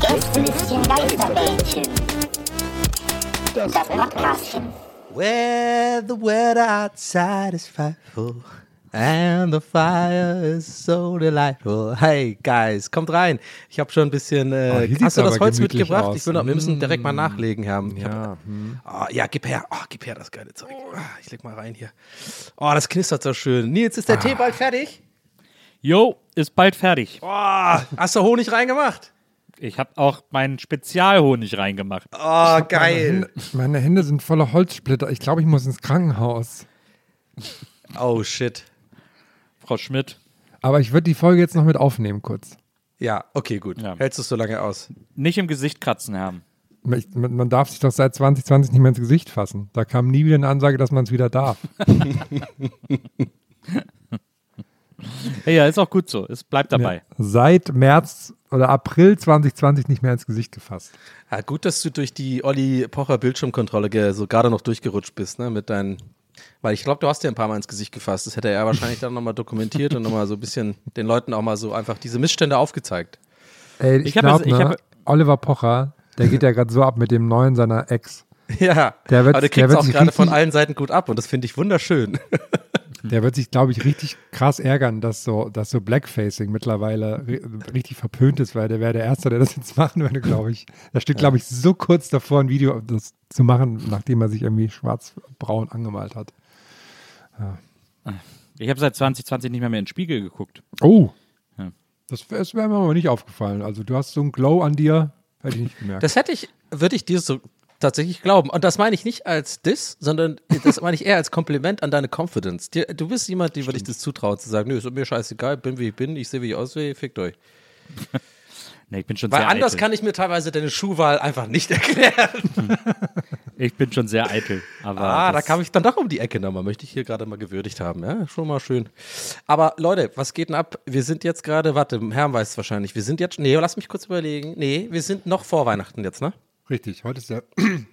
Gästelistchen Geisterbällchen. Das Podcastchen. Where the weather outside is frightful and the fire is so delightful. Hey guys, kommt rein. Ich habe schon ein bisschen. Äh, Oh, hier hast du das Holz mitgebracht? aus. Ich will noch, wir müssen direkt mal Mm. nachlegen, Herr. Ich hab, Ja, hm. oh, ja, gib her. Oh, gib her das geile Zeug. Ah, Ich leg mal rein hier. Oh, das knistert so schön. Nils, ist der Tee bald fertig? Jo, ist bald fertig. Oh, hast du Honig reingemacht? Ich habe auch meinen Spezialhonig reingemacht. Oh, Meine geil. Hände, meine Hände sind voller Holzsplitter. Ich glaube, ich muss ins Krankenhaus. Oh, shit. Frau Schmidt, Aber ich würde die Folge jetzt noch mit aufnehmen kurz. Ja, okay, gut. Ja. Hältst du es so lange aus? nicht im Gesicht kratzen, Herr. Man darf sich doch seit 2020 nicht mehr ins Gesicht fassen. Da kam nie wieder eine Ansage, dass man es wieder darf. Ja, ist auch gut so. Es bleibt dabei. Ja. Seit März oder April 2020 nicht mehr ins Gesicht gefasst. Ja, gut, dass du durch die Olli Pocher Bildschirmkontrolle so gerade noch durchgerutscht bist, ne, mit deinen. Weil ich glaube, du hast dir ein paar Mal ins Gesicht gefasst. Das hätte er wahrscheinlich dann nochmal dokumentiert und nochmal so ein bisschen den Leuten auch mal so einfach diese Missstände aufgezeigt. Ey, ich, Ich glaube, ne, hab- Oliver Pocher, der geht ja gerade so ab mit dem neuen seiner Ex. Ja, Der wird- aber kriegt wird auch gerade von allen Seiten gut ab und das finde ich wunderschön. Der wird sich, glaube ich, richtig krass ärgern, dass so, dass so Blackfacing mittlerweile ri- richtig verpönt ist, weil der wäre der Erste, der das jetzt machen würde, glaube ich. Da steht, glaube ich, so kurz davor, ein Video das zu machen, nachdem er sich irgendwie schwarz-braun angemalt hat. Ich habe seit 2020 nicht mehr, mehr in den Spiegel geguckt. Oh. Ja. Das, das wäre mir aber nicht aufgefallen. Also du hast so einen Glow an dir, hätte ich nicht gemerkt. Das hätte ich, würde ich dir so tatsächlich glauben. Und das meine ich nicht als Diss, sondern das meine ich eher als Kompliment an deine Confidence. Du bist jemand, dem würde ich das zutrauen, zu sagen, nö, ist mir scheißegal, bin wie ich bin, ich sehe, wie ich aussehe, fickt euch. Nee, ich bin schon Weil sehr anders eitel. kann ich mir teilweise deine Schuhwahl einfach nicht erklären. Ich bin schon sehr eitel. Aber Ah, da kam ich dann doch um die Ecke nochmal. Möchte ich hier gerade mal gewürdigt haben. Ja, schon mal schön. Aber Leute, was geht denn ab? Wir sind jetzt gerade, warte, Herr weiß es wahrscheinlich. Wir sind jetzt, nee, lass mich kurz überlegen. Nee, wir sind noch vor Weihnachten jetzt, ne? Richtig, heute ist der.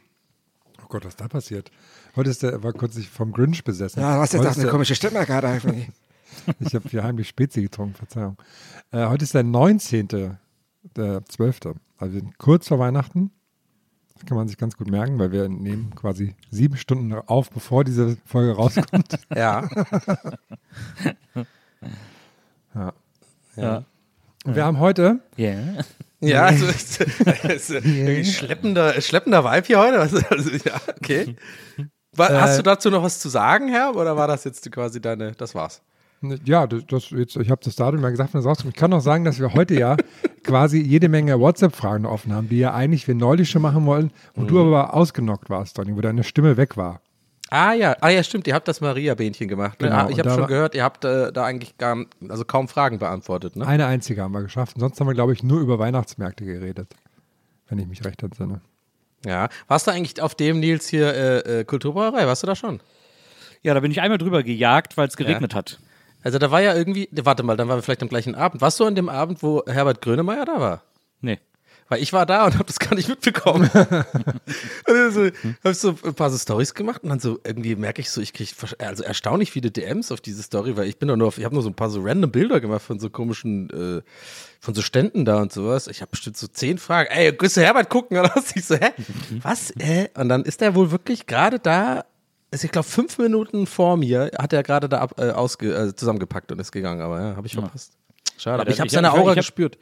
Oh Gott, was da passiert? Heute ist der, war kurz ich vom Grinch besessen. Ja, was ist Heute das eine der- komische Stimme gerade? einfach? Ich habe hier heimlich Spezi getrunken, Verzeihung. Äh, heute ist der 19. der 12. Also wir sind kurz vor Weihnachten. Das kann man sich ganz gut merken, weil wir nehmen quasi sieben Stunden auf, bevor diese Folge rauskommt. Ja. ja. Ja. Und wir haben heute, Ja. Ja, also irgendwie schleppender, schleppender Vibe hier heute. Also, also, ja, okay. Wa- Hast Äh, du dazu noch was zu sagen, Herr? Oder war das jetzt quasi deine, das war's? ja, das, das jetzt, ich habe das Datum mal gesagt, wenn das rauskommt. Ich kann noch sagen, dass wir heute ja quasi jede Menge WhatsApp-Fragen offen haben, die ja eigentlich wir neulich schon machen wollen, wo du aber ausgenockt warst, Donny, wo deine Stimme weg war. Ah ja, ah ja, stimmt, ihr habt das Maria-Bähnchen gemacht. Ne? Genau, Ah, ich habe schon gehört, ihr habt äh, da eigentlich gar, also kaum Fragen beantwortet, ne? Eine einzige haben wir geschafft. Sonst haben wir, glaube ich, nur über Weihnachtsmärkte geredet. Wenn ich mich recht entsinne. Ja. Warst du eigentlich auf dem Nils hier äh, äh, Kulturbrauerei? Warst du da schon? ja, da bin ich einmal drüber gejagt, weil es geregnet hat. Also da war ja irgendwie, warte mal, dann waren wir vielleicht am gleichen Abend. Warst du an dem Abend, wo Herbert Grönemeyer da war? Nee. Weil ich war da und habe das gar nicht mitbekommen. und dann so, hab so ein paar so Stories gemacht und dann so irgendwie merke ich so, ich kriege also erstaunlich viele DMs auf diese Story, weil ich bin doch nur auf, ich habe nur so ein paar so random Bilder gemacht von so komischen, äh, von so Ständen da und sowas. Ich habe bestimmt so zehn Fragen. Ey, grüße Herbert gucken oder was? Ich so, hä? Was? Äh? Und dann ist er wohl wirklich gerade da also ich glaube, fünf Minuten vor mir hat er gerade da ab, äh, ausge, äh, zusammengepackt und ist gegangen, aber ja, habe ich verpasst. Schade, aber Ja, ich habe seine Aura ich hab- gespürt.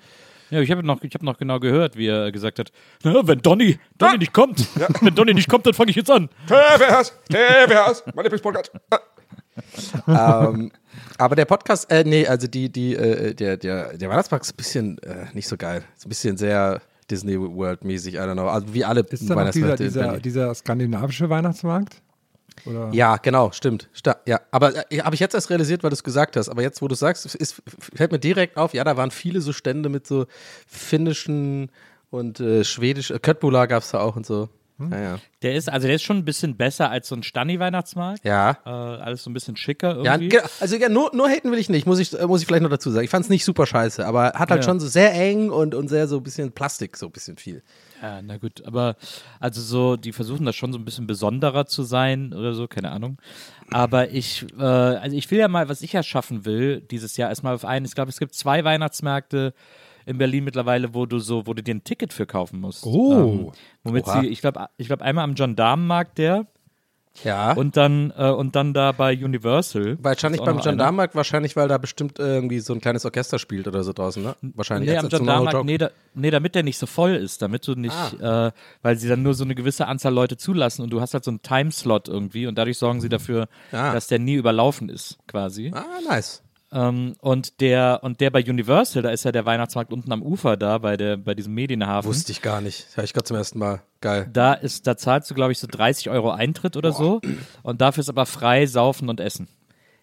Ja, ich habe noch, ich hab noch genau gehört, wie er gesagt hat, na, wenn Donny, Donny nicht kommt, wenn Donny nicht kommt, dann fange ich jetzt an. TWS, TWS, mein Lieblingspodcast. ähm, aber der Podcast, äh, nee, also die, die, äh, der, der, der Weihnachtsmarkt ist ein bisschen äh, nicht so geil. Ist ein bisschen sehr Disney World-mäßig, I don't know. Also wie alle Ist dieser, Weihnachtsmärkte dieser, Berlin. dieser skandinavische Weihnachtsmarkt? Oder? Ja, genau, stimmt. Ja, aber äh, habe ich jetzt erst realisiert, weil du es gesagt hast. Aber jetzt, wo du sagst, ist, fällt mir direkt auf, ja, da waren viele so Stände mit so finnischen und äh, schwedisch, äh, Köttbullar gab es da auch und so. Ja, ja. Der ist, also der ist schon ein bisschen besser als so ein Stani-Weihnachtsmarkt. Ja. Äh, alles so ein bisschen schicker Ja, irgendwie. ge- also ja, nur, nur haten will ich nicht, muss ich, äh, muss ich vielleicht noch dazu sagen. Ich fand es nicht super scheiße, aber hat halt Ja. schon so sehr eng und, und sehr so ein bisschen Plastik, so ein bisschen viel. Ja, na gut, aber also so, die versuchen das schon so ein bisschen besonderer zu sein oder so, keine Ahnung. Aber ich, äh, also ich will ja mal, was ich ja schaffen will, dieses Jahr erstmal auf einen, ich glaube, es gibt zwei Weihnachtsmärkte in Berlin mittlerweile, wo du so, wo du dir ein Ticket für kaufen musst. Oh. Ähm, womit Oha. sie, ich glaube, ich glaube einmal am Gendarmenmarkt der Ja. und dann, äh, und dann da bei Universal. wahrscheinlich beim. Gendarmenmarkt, wahrscheinlich, weil da bestimmt irgendwie so ein kleines Orchester spielt oder so draußen, ne? Wahrscheinlich. Nee, Jetzt- am Gendarmenmarkt, nee, da, nee, damit der nicht so voll ist, damit du nicht, Ah. äh, weil sie dann nur so eine gewisse Anzahl Leute zulassen und du hast halt so einen Timeslot irgendwie und dadurch sorgen sie dafür, Ah. dass der nie überlaufen ist, quasi. Ah, nice. Ähm, und der, und der bei Universal, da ist ja der Weihnachtsmarkt unten am Ufer da, bei der, bei diesem Medienhafen. Wusste ich gar nicht. Hör ich gerade zum ersten Mal. Geil. Da ist, da zahlst du, glaube ich, so 30 Euro Eintritt oder so. Und dafür ist aber frei saufen und essen.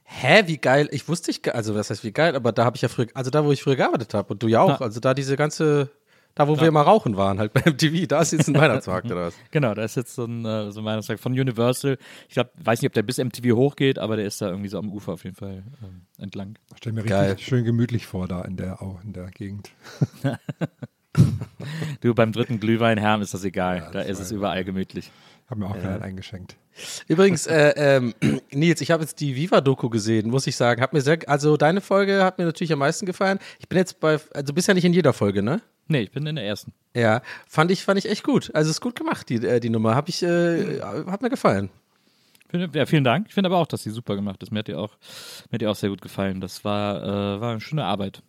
Hä, wie geil. Ich wusste ich, also was heißt wie geil, aber da habe ich ja früher, also da, wo ich früher gearbeitet habe und du ja auch, Ja. also da diese ganze, da wo wir immer rauchen waren, halt beim TV, da ist jetzt ein Weihnachtsmarkt oder was? Genau, da ist jetzt so ein, äh, so ein Weihnachtsmarkt von Universal. Ich glaube, weiß nicht, ob der bis MTV hochgeht, aber der ist da irgendwie so am Ufer auf jeden Fall ähm, entlang. Stell mir Geil. richtig schön gemütlich vor da in der, auch in der Gegend. Du, beim dritten Glühweinherrn ist das egal. da ist es überall gemütlich. Hab mir auch gerade eingeschenkt. Übrigens, äh, ähm, Nils, ich habe jetzt die Viva-Doku gesehen, muss ich sagen. Hat mir sehr, also deine Folge hat mir natürlich am meisten gefallen. Ich bin jetzt bei, also du bist ja nicht in jeder Folge, ne? Nee, ich bin in der ersten. Ja, fand ich, fand ich echt gut. Also ist gut gemacht, die, äh, die Nummer. Hab ich, äh, hat mir gefallen. Ja, vielen Dank. Ich finde aber auch, dass sie super gemacht ist. Mir hat die auch, mir hat die auch sehr gut gefallen. Das war, äh, war eine schöne Arbeit.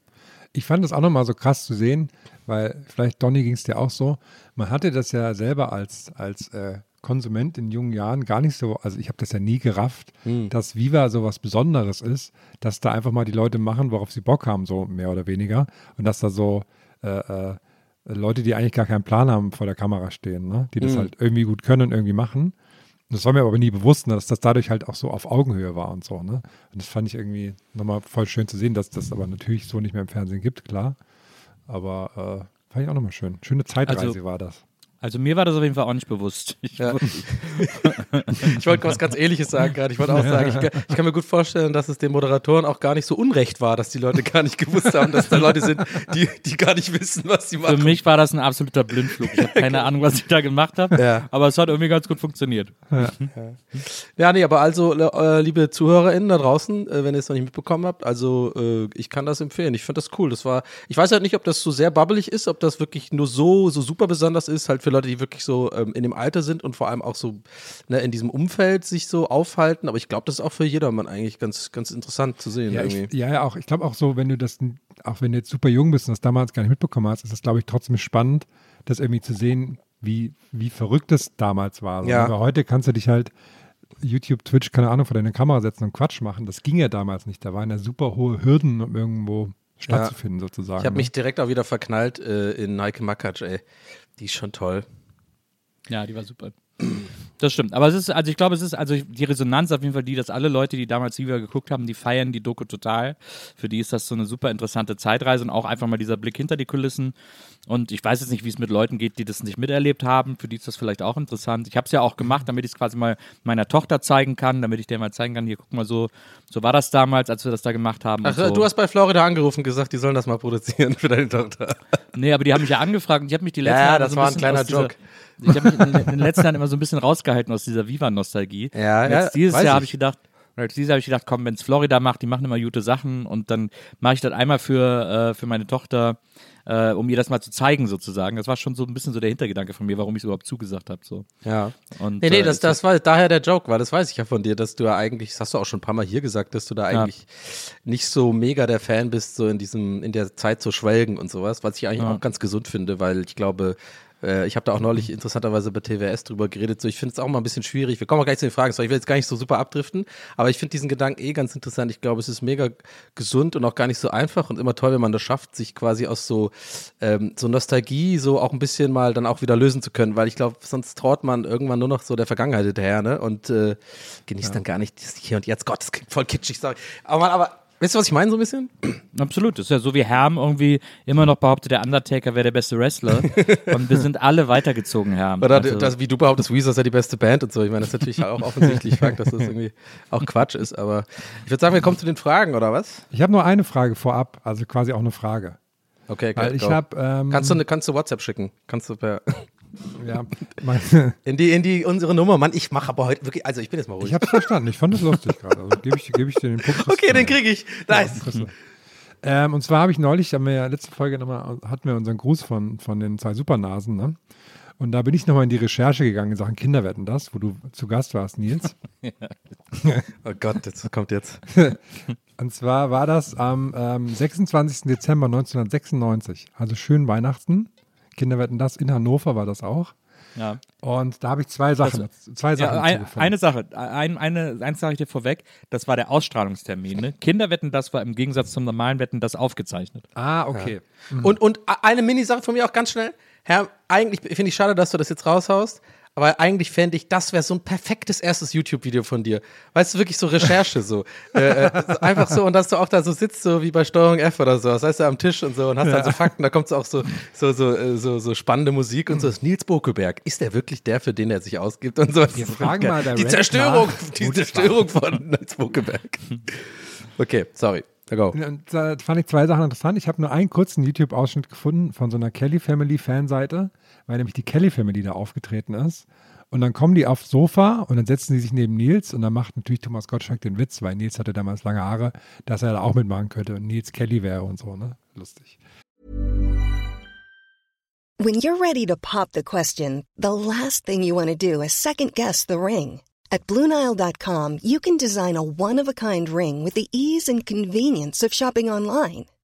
Ich fand es auch nochmal so krass zu sehen, weil vielleicht Donny ging es dir auch so. Man hatte das ja selber als, als äh, Konsument in jungen Jahren gar nicht so, also ich habe das ja nie gerafft, dass Viva so was Besonderes ist, dass da einfach mal die Leute machen, worauf sie Bock haben, so mehr oder weniger. Und dass da so äh, äh, Leute, die eigentlich gar keinen Plan haben, vor der Kamera stehen, ne? die das halt irgendwie gut können und irgendwie machen. Und das war mir aber nie bewusst, ne, dass das dadurch halt auch so auf Augenhöhe war und so. Ne? Und das fand ich irgendwie nochmal voll schön zu sehen, dass das aber natürlich so nicht mehr im Fernsehen gibt, klar. Aber äh, fand ich auch nochmal schön. Schöne Zeitreise Also- war das. Also mir war das auf jeden Fall auch nicht bewusst. Ich, Ja. Ich wollte was ganz Ähnliches sagen gerade. Ich wollte auch sagen, ich, kann- ich kann mir gut vorstellen, dass es den Moderatoren auch gar nicht so unrecht war, dass die Leute gar nicht gewusst haben, dass da Leute sind, die, die gar nicht wissen, was sie Für machen. mich war das ein absoluter Blindflug. Ich habe keine Ahnung, was ich da gemacht habe, Ja. aber es hat irgendwie ganz gut funktioniert. Ja, nee, aber also, äh, liebe ZuhörerInnen da draußen, äh, wenn ihr es noch nicht mitbekommen habt, also äh, ich kann das empfehlen. Ich finde das cool. Das war, ich weiß halt nicht, ob das so sehr bubbelig ist, ob das wirklich nur so, so super besonders ist, halt für Leute, die wirklich so ähm, in dem Alter sind und vor allem auch so ne, in diesem Umfeld sich so aufhalten. Aber ich glaube, das ist auch für jedermann eigentlich ganz, ganz interessant zu sehen. Ja, ich, ja, ja, auch. Ich glaube auch so, wenn du das, auch wenn du jetzt super jung bist und das damals gar nicht mitbekommen hast, ist das, glaube ich, trotzdem spannend, das irgendwie zu sehen, wie, wie verrückt das damals war. So, Ja. Aber heute kannst du dich halt YouTube, Twitch, keine Ahnung, vor deine Kamera setzen und Quatsch machen. Das ging ja damals nicht. Da waren ja super hohe Hürden, um irgendwo stattzufinden, sozusagen. Ich habe ne? mich direkt auch wieder verknallt äh, in Heike Makatsch, ey. Die ist schon toll. Ja, die war super. Das stimmt. Aber es ist, also ich glaube, es ist, also die Resonanz auf jeden Fall die, dass alle Leute, die damals Viva geguckt haben, die feiern die Doku total. Für die ist das so eine super interessante Zeitreise und auch einfach mal dieser Blick hinter die Kulissen. Und ich weiß jetzt nicht, wie es mit Leuten geht, die das nicht miterlebt haben. Für die ist das vielleicht auch interessant. Ich habe es ja auch gemacht, damit ich es quasi mal meiner Tochter zeigen kann, damit ich der mal zeigen kann, hier, guck mal so, so war das damals, als wir das da gemacht haben. Ach, so. du hast bei Florida angerufen und gesagt, die sollen das mal produzieren für deine Tochter. Nee, aber die haben mich ja angefragt und ich habe mich die letzten Ja, Jahre das so war ein kleiner Joke. Ich habe mich in, in den letzten Jahren immer so ein bisschen rausgehalten aus dieser Viva-Nostalgie. Ja, Und ja, dieses Jahr habe ich gedacht, und jetzt dieses Jahr habe ich gedacht, komm, wenn es Florida macht, die machen immer gute Sachen und dann mache ich das einmal für, äh, für meine Tochter äh, um ihr das mal zu zeigen sozusagen. Das war schon so ein bisschen so der Hintergedanke von mir, warum ich überhaupt zugesagt habe. So. Ja. Und, Nee, nee, äh, das, das war daher der Joke, weil das weiß ich ja von dir, dass du ja eigentlich, das hast du auch schon ein paar Mal hier gesagt, dass du da eigentlich nicht so mega der Fan bist, so in diesem, in der Zeit zu schwelgen und sowas, was ich eigentlich Ja. auch ganz gesund finde, weil ich glaube, äh, ich habe da auch neulich interessanterweise bei TWS drüber geredet. So, ich finde es auch mal ein bisschen schwierig. Wir kommen auch gleich zu den Fragen. So, ich will jetzt gar nicht so super abdriften, aber ich finde diesen Gedanken eh ganz interessant. Ich glaube, es ist mega gesund und auch gar nicht so einfach und immer toll, wenn man das schafft, sich quasi aus so, ähm, so Nostalgie so auch ein bisschen mal dann auch wieder lösen zu können, weil ich glaube, sonst traut man irgendwann nur noch so der Vergangenheit hinterher, ne? Und äh, genießt dann gar nicht das Hier und Jetzt. Gott, das klingt voll kitschig, sorry. Aber, man, aber weißt du, was ich meine so ein bisschen? Absolut. Das ist ja so wie Herm irgendwie immer noch behauptet, der Undertaker wäre der beste Wrestler. und wir sind alle weitergezogen, Herm. Oder Also- das, wie du behauptest, Weezer sei die beste Band und so. Ich meine, das ist natürlich auch offensichtlich Fakt, dass das irgendwie auch Quatsch ist. Aber ich würde sagen, wir kommen zu den Fragen, oder was? Ich habe nur eine Frage vorab, also quasi auch eine Frage. Okay, Weil ich go. habe. Ähm, Kannst du, kannst du WhatsApp schicken? Kannst du per, Ja, meine, in die, in die, unsere Nummer. Mann, ich mache aber heute wirklich, also ich bin jetzt mal ruhig. ich habe es verstanden. Ich fand es lustig gerade. Also gebe ich, geb ich dir den Punkt. okay, den kriege ich. Nice. Ähm, und zwar habe ich neulich, haben wir ja letzte Folge nochmal, hatten wir unseren Gruß von, von den zwei Supernasen, ne? Und da bin ich nochmal in die Recherche gegangen in Sachen Kinderwetten das, wo du zu Gast warst, Nils. Oh Gott, das kommt jetzt. Und zwar war das am ähm, 26. Dezember 1996, also schön Weihnachten. Kinderwetten das in Hannover war das auch. ja. Und da habe ich zwei Sachen, dazu- zwei Sachen Ja, ein, eine Sache, ein, eine, eins sage ich dir vorweg, das war der Ausstrahlungstermin. Ne? Kinderwetten, das war im Gegensatz zum normalen Wetten, das aufgezeichnet. Ah, okay. Und, und eine Mini-Sache von mir auch ganz schnell. Herr, eigentlich finde ich schade, dass du das jetzt raushaust. Aber eigentlich fände ich, das wäre so ein perfektes erstes YouTube-Video von dir. Weißt du, wirklich so Recherche so. äh, äh, einfach so, und dass du auch da so sitzt, so wie bei Steuerung F oder so. Das heißt, du am Tisch und so und hast dann so Fakten, da kommt so auch so, so, so, äh, so, so spannende Musik und so. Das ist Nils Bokelberg. Ist der wirklich der, für den er sich ausgibt und so? Wir fragen mal Die Zerstörung, nach. die Zerstörung von Nils Bokelberg. Okay, sorry. Go. Und da fand ich zwei Sachen interessant. Ich habe nur einen kurzen YouTube-Ausschnitt gefunden von so einer Kelly Family Fanseite, weil nämlich die Kelly Family da aufgetreten ist. Und dann kommen die aufs Sofa und dann setzen die sich neben Nils und dann macht natürlich Thomas Gottschalk den Witz, weil Nils hatte damals lange Haare, dass er da auch mitmachen könnte und Nils Kelly wäre und so, ne? Lustig. When you're ready to pop the question, the last thing you want to do is second guess the ring. At Bluenile.com, you can design a one of a kind ring with the ease and convenience of shopping online.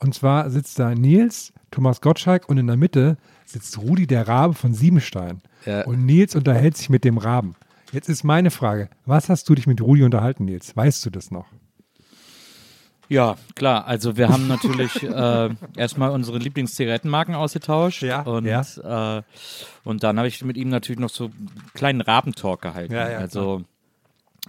Und zwar sitzt da Nils, Thomas Gottschalk und in der Mitte sitzt Rudi der Rabe von Siebenstein. Ja. Und Nils unterhält sich mit dem Raben. Jetzt ist meine Frage, was hast du dich mit Rudi unterhalten, Nils? Weißt du das noch? Ja, klar. Also wir haben natürlich äh, erstmal unsere Lieblingszigarettenmarken ausgetauscht. Ja, Und, ja. Äh, und dann habe ich mit ihm natürlich noch so einen kleinen Rabentalk gehalten. Ja, ja, also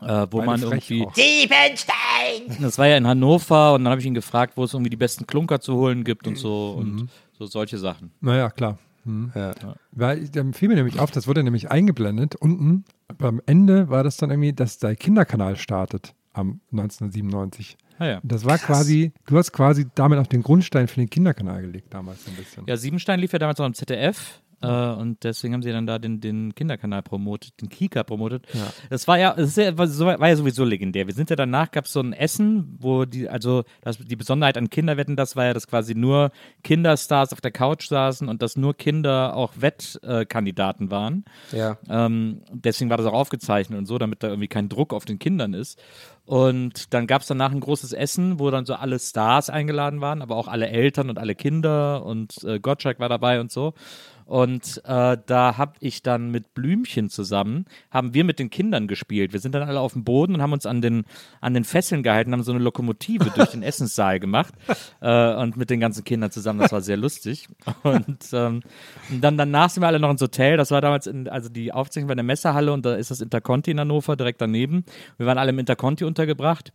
äh, wo Beide man irgendwie. auch. Siebenstein! Das war ja in Hannover und dann habe ich ihn gefragt, wo es irgendwie die besten Klunker zu holen gibt und so Mhm. und so solche Sachen. Naja, klar. Hm. Ja. Weil dann fiel mir nämlich auf, das wurde nämlich eingeblendet. Unten am Ende war das dann irgendwie, dass der Kinderkanal startet am 1997. Ah, ja. Das war quasi, du hast quasi damit auch den Grundstein für den Kinderkanal gelegt damals ein bisschen. Ja, Siebenstein lief ja damals noch im ZDF. Äh, und deswegen haben sie dann da den, den Kinderkanal promotet, den Kika promotet. Das war ja, das ja, war, ja sowieso legendär. Wir sind ja danach, gab es so ein Essen, wo die, also das, die Besonderheit an Kinderwetten, das war ja, dass quasi nur Kinderstars auf der Couch saßen und dass nur Kinder auch Wettkandidaten waren. Ja. Ähm, deswegen war das auch aufgezeichnet und so, damit da irgendwie kein Druck auf den Kindern ist. Und dann gab es danach ein großes Essen, wo dann so alle Stars eingeladen waren, aber auch alle Eltern und alle Kinder und äh, Gottschalk war dabei und so. Und äh, da habe ich dann mit Blümchen zusammen, haben wir mit den Kindern gespielt. Wir sind dann alle auf dem Boden und haben uns an den, an den Fesseln gehalten, haben so eine Lokomotive durch den Essenssaal gemacht äh, und mit den ganzen Kindern zusammen. Das war sehr lustig. Und, ähm, und dann danach sind wir alle noch ins Hotel. Das war damals, in, also die Aufzeichnung war in der Messehalle und da ist das Interconti in Hannover direkt daneben. Wir waren alle im Interconti untergebracht.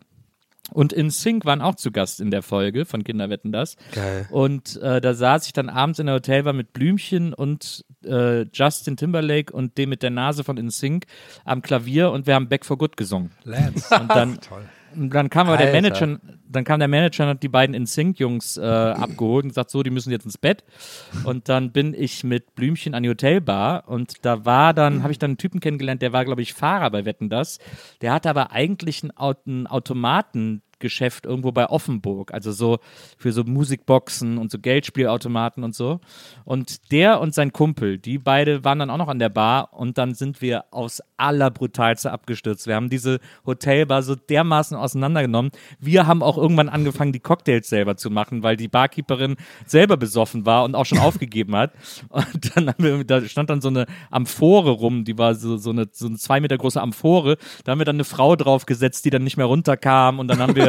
Und in Sync waren auch zu Gast in der Folge von Kinder wetten das. Geil. Und äh, da saß ich dann abends in der Hotelbar mit Blümchen und äh, Justin Timberlake und dem mit der Nase von In Sync am Klavier und wir haben Back for Good gesungen. Lance. Und dann, Toll. Und dann kam aber der Alter. Manager, dann kam der Manager und hat die beiden In Sync Jungs äh, abgeholt und gesagt, so, die müssen jetzt ins Bett. Und dann bin ich mit Blümchen an die Hotelbar und da war dann, habe ich dann einen Typen kennengelernt, der war, glaube ich, Fahrer bei Wetten das. Der hatte aber eigentlich einen Automaten. Geschäft irgendwo bei Offenburg, also so für so Musikboxen und so Geldspielautomaten und so. Und der und sein Kumpel, die beide waren dann auch noch an der Bar und dann sind wir aufs allerbrutalste abgestürzt. Wir haben diese Hotelbar so dermaßen auseinandergenommen. Wir haben auch irgendwann angefangen, die Cocktails selber zu machen, weil die Barkeeperin selber besoffen war und auch schon aufgegeben hat. Und dann haben wir, da stand dann so eine Amphore rum, die war so, so, eine, so eine zwei Meter große Amphore. Da haben wir dann eine Frau draufgesetzt, die dann nicht mehr runterkam und dann haben wir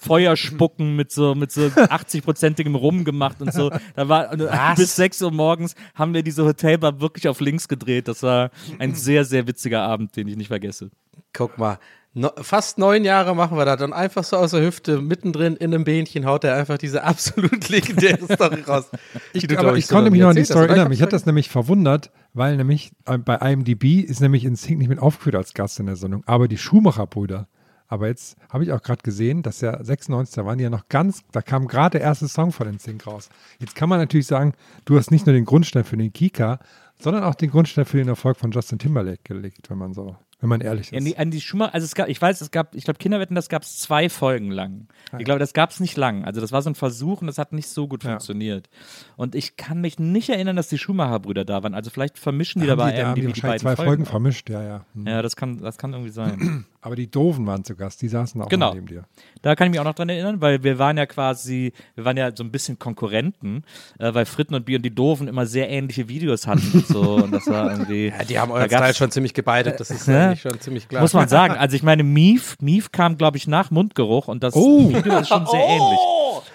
Feuerspucken mit so, mit so 80-prozentigem Rum gemacht und so. Da war bis 6 Uhr morgens haben wir diese Hotelbar wirklich auf links gedreht. Das war ein sehr, sehr witziger Abend, den ich nicht vergesse. Guck mal. No, fast neun Jahre machen wir das und einfach so aus der Hüfte, mittendrin in einem Bähnchen, haut er einfach diese absolut legendäre Story raus. die du, Aber ich sogar konnte mich noch an die Story oder? erinnern. Ich Mich hat das nämlich verwundert, weil nämlich äh, bei IMDb ist nämlich in Sync nicht mit aufgeführt als Gast in der Sendung, aber die Schumacher-Brüder. Aber jetzt habe ich auch gerade gesehen, dass ja 96, da waren die ja noch ganz, da kam gerade der erste Song von den Sync raus. Jetzt kann man natürlich sagen, du hast nicht nur den Grundstein für den Kika, sondern auch den Grundstein für den Erfolg von Justin Timberlake gelegt, wenn man so, wenn man ehrlich ist. an die Schumacher, also es gab, ich weiß, es gab, ich glaube, Kinderwetten, das gab es zwei Folgen lang. Ich glaube, das gab es nicht lang. Also das war so ein Versuch und das hat nicht so gut Ja. funktioniert. Und ich kann mich nicht erinnern, dass die Schumacher-Brüder da waren. Also vielleicht vermischen die Haben dabei die, da die die beiden zwei Folgen Folgen. vermischt, ja, ja. Hm. Ja, das kann, das kann irgendwie sein. Aber die Doofen waren zu Gast, die saßen auch Genau. neben dir. Da kann ich mich auch noch dran erinnern, weil wir waren ja quasi, wir waren ja so ein bisschen Konkurrenten, äh, weil Fritten und Bier und die Doofen immer sehr ähnliche Videos hatten und so. Und das war irgendwie. Ja, die haben Da euren Style schon ziemlich gebeitet, das ist Ja. eigentlich schon ziemlich klar. Muss man sagen. Also ich meine, Mief, Mief kam, glaube ich, nach Mundgeruch und das Oh. Video ist schon sehr ähnlich.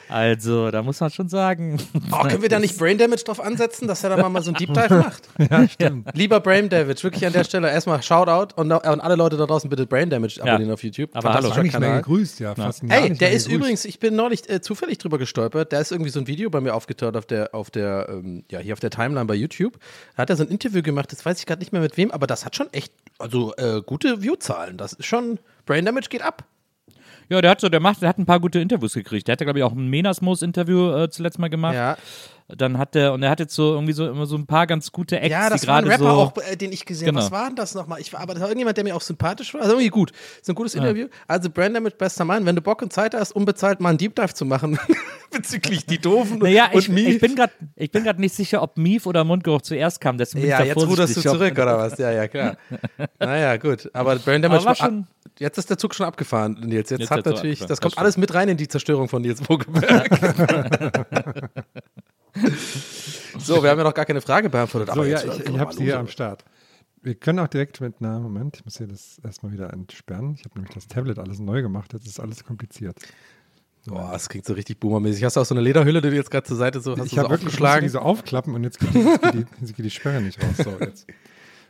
Also, da muss man schon sagen. Oh, können wir da nicht Brain Damage drauf ansetzen, dass er da mal so ein Deep Dive macht? Ja, stimmt. Lieber Brain Damage, wirklich an der Stelle erstmal Shoutout und, und alle Leute da draußen bitte Brain Damage abonnieren auf YouTube. Aber hallo. Nicht mehr Kanal. gegrüßt, ja. Fast nicht der mehr ist gegrüßt. übrigens, ich bin neulich äh, zufällig drüber gestolpert, da ist irgendwie so ein Video bei mir aufgetaucht auf der, auf der, ähm, ja, hier auf der Timeline bei YouTube. Da hat er so ein Interview gemacht, das weiß ich gerade nicht mehr mit wem, aber das hat schon echt, also äh, gute Viewzahlen. Das ist schon, Brain Damage geht ab. Ja, der hat so, der macht, der hat ein paar gute Interviews gekriegt. Der hatte, glaube ich, auch ein Menasmus-Interview äh, zuletzt mal gemacht. Ja, Dann hat der, und er hat jetzt so irgendwie so immer so ein paar ganz gute Acts, ja das die gerade Rapper so. auch, äh, den ich gesehen habe. Genau. Was war denn das nochmal? Ich war, aber das war irgendjemand, der mir auch sympathisch war. Also irgendwie gut. So ein gutes Interview. Also Brain Damage, bester Mann, wenn du Bock und Zeit hast, unbezahlt mal einen Deep Dive zu machen bezüglich die Doofen Naja, und ich, Mief. ich bin gerade ich bin grad nicht sicher, ob Mief oder Mundgeruch zuerst kam. Deswegen bin Ja, ich da jetzt ruderst du zurück, oder was? Ja, ja, klar. naja, gut. Aber Brain Damage Aber war schon- Jetzt ist der Zug schon abgefahren, Nils. Jetzt, Jetzt hat natürlich, abgefahren, das das kommt stimmt. alles mit rein in die Zerstörung von Nils Vogelberg. so, wir haben ja noch gar keine Frage beantwortet. So, aber ja, ich, ich habe sie hier am Start. Wir können auch direkt mit, na, Moment, ich muss hier das erstmal wieder entsperren. Ich habe nämlich das Tablet alles neu gemacht, jetzt ist alles kompliziert. Boah, das klingt so richtig boomermäßig. Hast du auch so eine Lederhülle, die du jetzt gerade zur Seite so hast ich du so habe wirklich die so aufklappen und jetzt geht die, jetzt geht die, jetzt geht die Sperre nicht raus. So, jetzt.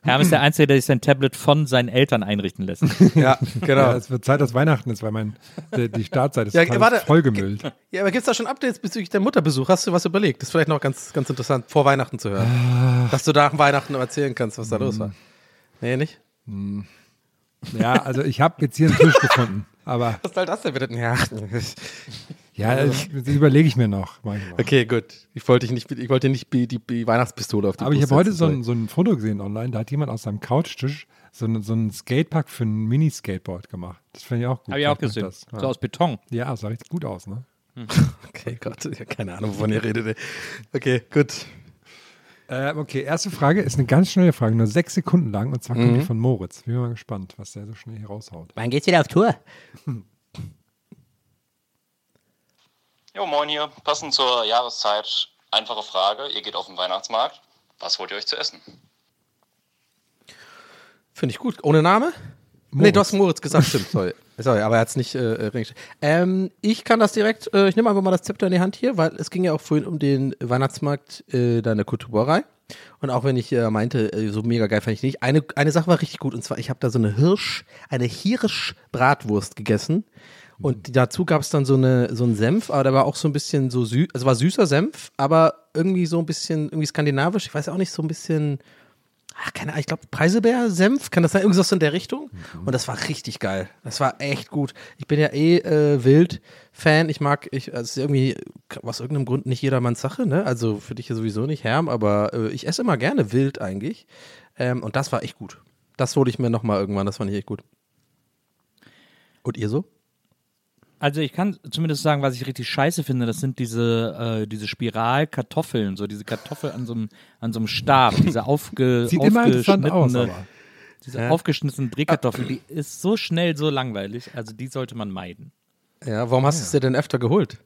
Herm ist der Einzige, der sich sein Tablet von seinen Eltern einrichten lässt. Ja, genau. Ja, es wird Zeit, dass Weihnachten ist, weil mein, die, die Startseite ist Ja, total warte. vollgemüllt. Ja, aber gibt es da schon Updates bezüglich der Mutterbesuch? Hast du was überlegt? Das ist vielleicht noch ganz, ganz interessant, vor Weihnachten zu hören. Dass du nach Weihnachten erzählen kannst, was da los war. Nee, nicht? Ja, also ich habe jetzt hier einen Tisch gefunden, aber Was soll das denn bitte? Ja. ja, ich, das überlege ich mir noch. manchmal. Okay, gut. Ich wollte nicht, ich wollte nicht die, die, die Weihnachtspistole auf die Aber ich Brust habe heute so ein, so ein Foto gesehen online, da hat jemand aus seinem Couchtisch so, ein- so einen Skatepark für ein Mini-Skateboard gemacht. Das finde ich auch gut. Habe ich auch gesehen. Das. So aus Beton. Ja. ja, sah richtig gut aus, ne? Okay, Gott, ich habe keine Ahnung, wovon ihr redet. Okay, gut. Ähm, okay, erste Frage ist eine ganz schnelle Frage, nur sechs Sekunden lang. Und zwar kommt die von Moritz. Bin mal gespannt, was der so schnell hier raushaut. Wann geht's wieder auf Tour? Jo, moin hier. Passend zur Jahreszeit. Einfache Frage. Ihr geht auf den Weihnachtsmarkt. Was holt ihr euch zu essen? Finde ich gut. Ohne Name? Nee, du hast Moritz gesagt, stimmt, sorry. Sorry, aber er hat es nicht äh, reingestellt. ähm, Ich kann das direkt, äh, ich nehme einfach mal das Zepter in die Hand hier, weil es ging ja auch vorhin um den Weihnachtsmarkt äh, da in der Kulturbrauerei. Und auch wenn ich äh, meinte, äh, so mega geil fand ich nicht. Eine, eine Sache war richtig gut und zwar, ich habe da so eine Hirsch, eine Hirschbratwurst gegessen. Und dazu gab es dann so, eine, so einen Senf, aber der war auch so ein bisschen so süß, also war süßer Senf, aber irgendwie so ein bisschen, irgendwie skandinavisch, ich weiß auch nicht, so ein bisschen, ach, keine Ahnung, ich glaube Preiselbeer-Senf, kann das sein? Irgendwas in der Richtung? Und das war richtig geil. Das war echt gut. Ich bin ja eh äh, Wild-Fan. Ich mag, ich, also es ist irgendwie aus irgendeinem Grund nicht jedermanns Sache, ne? Also für dich ja sowieso nicht, Herm, aber äh, ich esse immer gerne wild eigentlich. Ähm, und das war echt gut. Das hole ich mir nochmal irgendwann, das fand ich echt gut. Und ihr so? Also ich kann zumindest sagen, was ich richtig scheiße finde, das sind diese, äh, diese Spiralkartoffeln, so diese Kartoffel an so einem, an so einem Stab, diese aufge, Sieht immer interessant aus, aufgeschnittene, aber. diese aufgeschnittenen Drehkartoffel, die ist so schnell so langweilig, also die sollte man meiden. Ja, warum hast du es dir denn öfter geholt?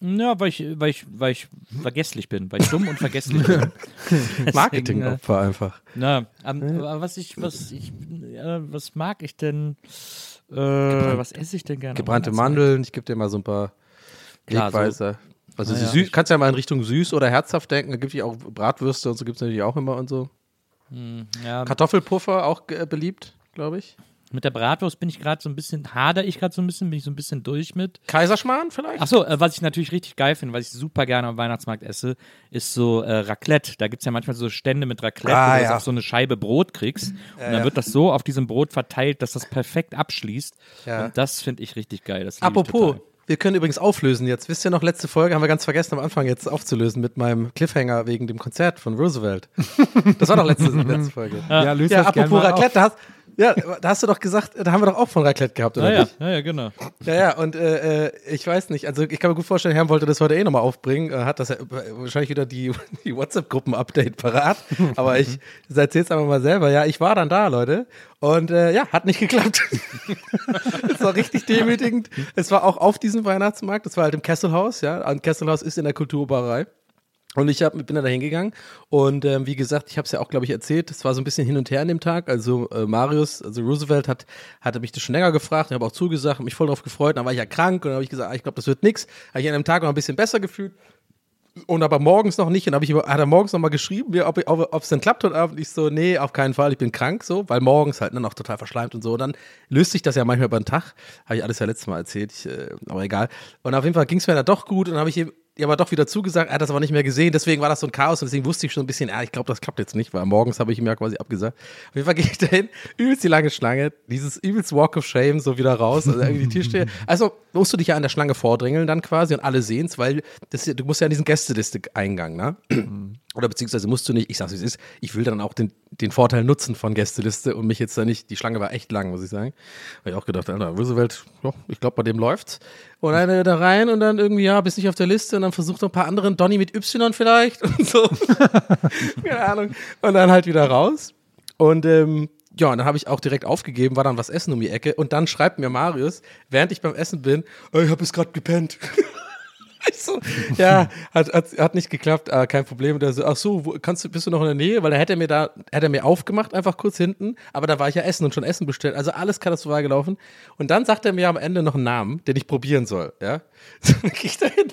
Ja, weil ich, weil ich, weil ich vergesslich bin, weil ich dumm und vergesslich bin. Marketingopfer einfach. Na, ähm, aber was ich, was ich, äh, was mag ich denn? Äh, was esse ich denn gerne? Gebrannte Mandeln, ich gebe dir mal so ein paar Wegweiser. Also Ah, ja. süß, kannst ja mal in Richtung süß oder herzhaft denken. Da gibt es auch Bratwürste und so gibt es natürlich auch immer und so. Weihnachtsmarkt? Ja, Kartoffelpuffer auch äh, beliebt, glaube ich. Mit der Bratwurst bin ich gerade so ein bisschen, hader ich gerade so ein bisschen, bin ich so ein bisschen durch mit. Kaiserschmarrn vielleicht? Achso, äh, was ich natürlich richtig geil finde, was ich super gerne am Weihnachtsmarkt esse, ist so äh, Raclette. Da gibt es ja manchmal so Stände mit Raclette, Ah, wo du ja. auf so eine Scheibe Brot kriegst. und dann ja. wird das so auf diesem Brot verteilt, dass das perfekt abschließt. Ja. Und das finde ich richtig geil. Das liebe ich Apropos, total. wir können übrigens auflösen jetzt. Wisst ihr noch, letzte Folge haben wir ganz vergessen am Anfang jetzt aufzulösen mit meinem Cliffhanger wegen dem Konzert von Roosevelt. Das war doch letzte, letzte Folge. Ja, löst Ja, das gerne apropos mal Raclette, auf. da hast, ja, da hast du doch gesagt, da haben wir doch auch von Raclette gehabt, oder ja, nicht? ja, ja, genau. Ja, ja, und äh, äh, ich weiß nicht, also ich kann mir gut vorstellen, Herr wollte das heute eh nochmal aufbringen, äh, hat das ja äh, wahrscheinlich wieder die, die WhatsApp-Gruppen-Update parat, aber ich erzähl's einfach mal selber. Ja, ich war dann da, Leute, und äh, ja, hat nicht geklappt. es war richtig demütigend. Es war auch auf diesem Weihnachtsmarkt, das war halt im Kesselhaus, ja, und Kesselhaus ist in der Kulturbarei. Und ich hab, bin da hingegangen und ähm, wie gesagt, ich habe es ja auch, glaube ich, erzählt, es war so ein bisschen hin und her an dem Tag. Also äh, Marius, also Roosevelt hat, hatte mich das schon länger gefragt, ich habe auch zugesagt, hab mich voll drauf gefreut, dann war ich ja krank und dann habe ich gesagt, ah, ich glaube, das wird nix. Habe ich an dem Tag noch ein bisschen besser gefühlt und aber morgens noch nicht. Und hab ich, hat er morgens noch mal geschrieben, ob ob es denn klappt heute Abend. Ich so, nee, auf keinen Fall, ich bin krank so, weil morgens halt ne, noch total verschleimt und so. Und dann löst sich das ja manchmal über den Tag. Habe ich alles ja letztes Mal erzählt, ich, äh, aber egal. Und auf jeden Fall ging es mir dann doch gut und dann habe ich ihm ja, aber doch wieder zugesagt, er hat das aber nicht mehr gesehen, deswegen war das so ein Chaos und deswegen wusste ich schon ein bisschen, ja, ich glaube, das klappt jetzt nicht, weil morgens habe ich ihm ja quasi abgesagt. Auf jeden Fall gehe ich dahin, übelst die lange Schlange, dieses übelst Walk of Shame so wieder raus, also irgendwie die Türsteher. Also musst du dich ja an der Schlange vordrängeln dann quasi und alle sehen's, weil das, du musst ja an diesen Gästeliste-Eingang, ne? Oder beziehungsweise musst du nicht, ich sag's wie es ist, ich will dann auch den, den Vorteil nutzen von Gästeliste und mich jetzt da nicht, die Schlange war echt lang, muss ich sagen. Habe ich auch gedacht, Alter, Roosevelt, ja, ich glaube, bei dem läuft's. Und äh, da rein und dann irgendwie, ja, bist nicht auf der Liste und dann versucht noch ein paar anderen, Donny mit Y vielleicht und so. Keine Ahnung. Und dann halt wieder raus. Und ähm, ja, und dann habe ich auch direkt aufgegeben, war dann was essen um die Ecke und dann schreibt mir Marius, während ich beim Essen bin, "Äh, ich habe jetzt gerade gepennt. So, ja, hat, hat, hat nicht geklappt, äh, kein Problem. So, ach so, wo, kannst du, bist du noch in der Nähe? Weil er hätte mir da, hätte er mir aufgemacht, einfach kurz hinten, aber da war ich ja essen und schon Essen bestellt. Also alles katastrophal gelaufen. Und dann sagt er mir am Ende noch einen Namen, den ich probieren soll, ja. Dann geh ich da hin.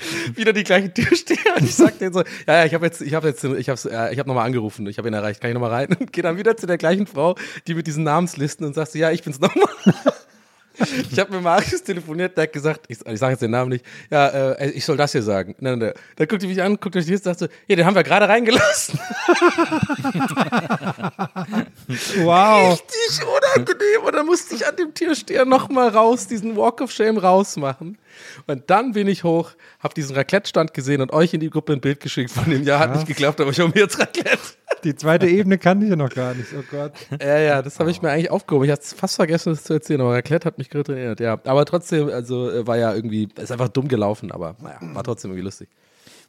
Wieder die gleichen Türsteher. Und ich sag denen so, ja, ja, ich habe jetzt, ich habe jetzt, ich habe, äh, ich nochmal angerufen, ich habe ihn erreicht, kann ich nochmal rein? Und gehe dann wieder zu der gleichen Frau, die mit diesen Namenslisten und sagt so, ja, ich bin's nochmal. Ich habe mit Marius telefoniert, der hat gesagt, ich, ich sage jetzt den Namen nicht, ja, äh, ich soll das hier sagen. Nein, nein, nein. Dann guckt die mich an, guckt euch die Liste und sagt so, ja, den haben wir gerade reingelassen. Wow. Richtig unangenehm. Und dann musste ich an dem Türsteher nochmal raus, diesen Walk of Shame rausmachen. Und dann bin ich hoch, habe diesen Raclette-Stand gesehen und euch in die Gruppe ein Bild geschickt von dem Jahr. Hat nicht geklappt, aber ich habe mir jetzt Raclette. Die zweite Ebene kannte ich ja noch gar nicht. Oh Gott. Ja, ja, das habe ich mir eigentlich aufgehoben. Ich hatte fast vergessen, das zu erzählen, aber Raclette hat mich gerade erinnert, ja. Aber trotzdem, also äh, war ja irgendwie, ist einfach dumm gelaufen, aber naja, war trotzdem irgendwie lustig.